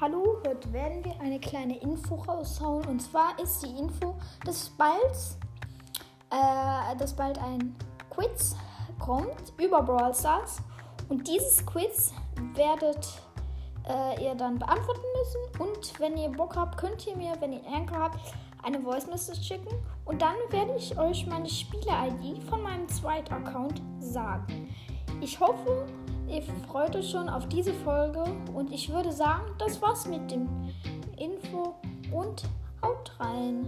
hallo, heute werden wir eine kleine Info raushauen. Und zwar ist die Info, dass bald, äh, dass bald ein Quiz kommt über Brawl Stars. Und dieses Quiz werdet äh, ihr dann beantworten müssen. Und wenn ihr Bock habt, könnt ihr mir, wenn ihr Anchor habt, eine Voice Message schicken. Und dann werde ich euch meine Spiele-ID von meinem zweiten Account sagen. Ich hoffe, Ihr freut euch schon auf diese Folge und ich würde sagen, das war's mit dem Info und haut rein.